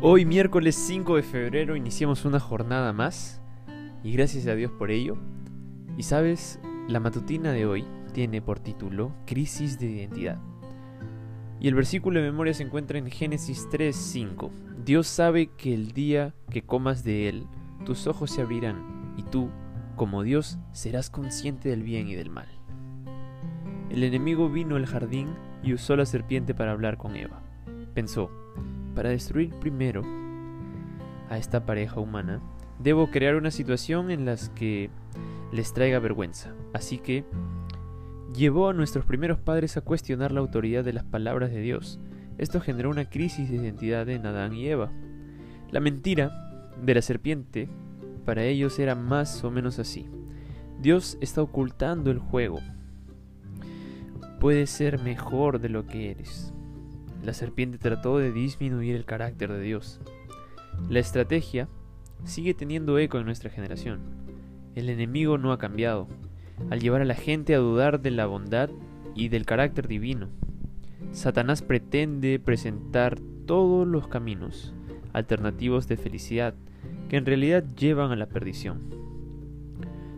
Hoy miércoles 5 de febrero iniciamos una jornada más y gracias a Dios por ello. Y sabes, la matutina de hoy tiene por título Crisis de Identidad. Y el versículo de memoria se encuentra en Génesis 3:5. Dios sabe que el día que comas de él, tus ojos se abrirán y tú, como Dios, serás consciente del bien y del mal. El enemigo vino al jardín y usó la serpiente para hablar con Eva. Pensó, para destruir primero a esta pareja humana, debo crear una situación en la que les traiga vergüenza. Así que llevó a nuestros primeros padres a cuestionar la autoridad de las palabras de Dios. Esto generó una crisis de identidad en Adán y Eva. La mentira de la serpiente para ellos era más o menos así. Dios está ocultando el juego. Puedes ser mejor de lo que eres. La serpiente trató de disminuir el carácter de Dios. La estrategia sigue teniendo eco en nuestra generación. El enemigo no ha cambiado, al llevar a la gente a dudar de la bondad y del carácter divino. Satanás pretende presentar todos los caminos alternativos de felicidad que en realidad llevan a la perdición.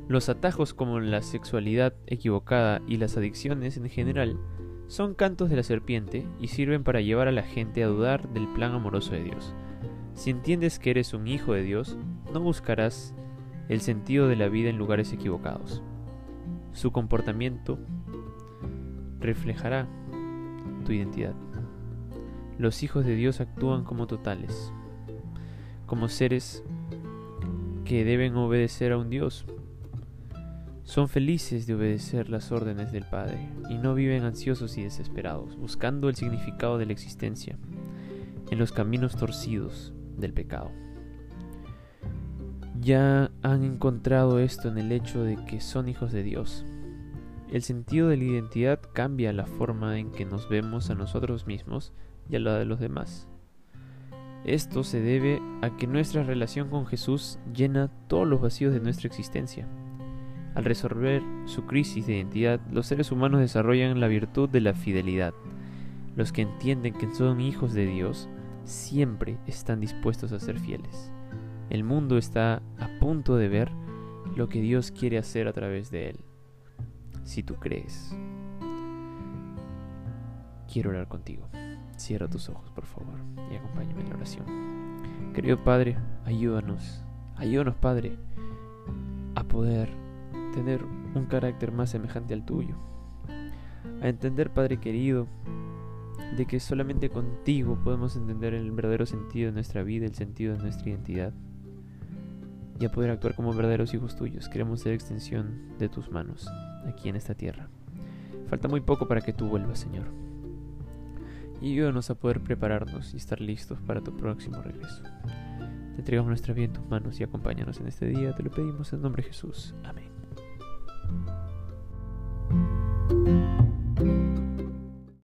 Los atajos como la sexualidad equivocada y las adicciones en general son cantos de la serpiente y sirven para llevar a la gente a dudar del plan amoroso de Dios. Si entiendes que eres un hijo de Dios, no buscarás el sentido de la vida en lugares equivocados. Su comportamiento reflejará tu identidad. Los hijos de Dios actúan como totales, como seres que deben obedecer a un Dios, son felices de obedecer las órdenes del Padre y no viven ansiosos y desesperados, buscando el significado de la existencia en los caminos torcidos del pecado. Ya han encontrado esto en el hecho de que son hijos de Dios. El sentido de la identidad cambia la forma en que nos vemos a nosotros mismos y a la de los demás. Esto se debe a que nuestra relación con Jesús llena todos los vacíos de nuestra existencia. Al resolver su crisis de identidad, los seres humanos desarrollan la virtud de la fidelidad. Los que entienden que son hijos de Dios siempre están dispuestos a ser fieles. El mundo está a punto de ver lo que Dios quiere hacer a través de él. Si tú crees. Quiero orar contigo. Cierra tus ojos, por favor, y acompáñame en la oración. Querido Padre, ayúdanos. Ayúdanos, Padre, a poder tener un carácter más semejante al tuyo. A entender, Padre querido, de que solamente contigo podemos entender el verdadero sentido de nuestra vida, el sentido de nuestra identidad. Y a poder actuar como verdaderos hijos tuyos. Queremos ser extensión de tus manos aquí en esta tierra. Falta muy poco para que tú vuelvas, Señor. Y ayúdanos a poder prepararnos y estar listos para tu próximo regreso. Te entregamos nuestra vida en tus manos y acompáñanos en este día. Te lo pedimos en nombre de Jesús. Amén.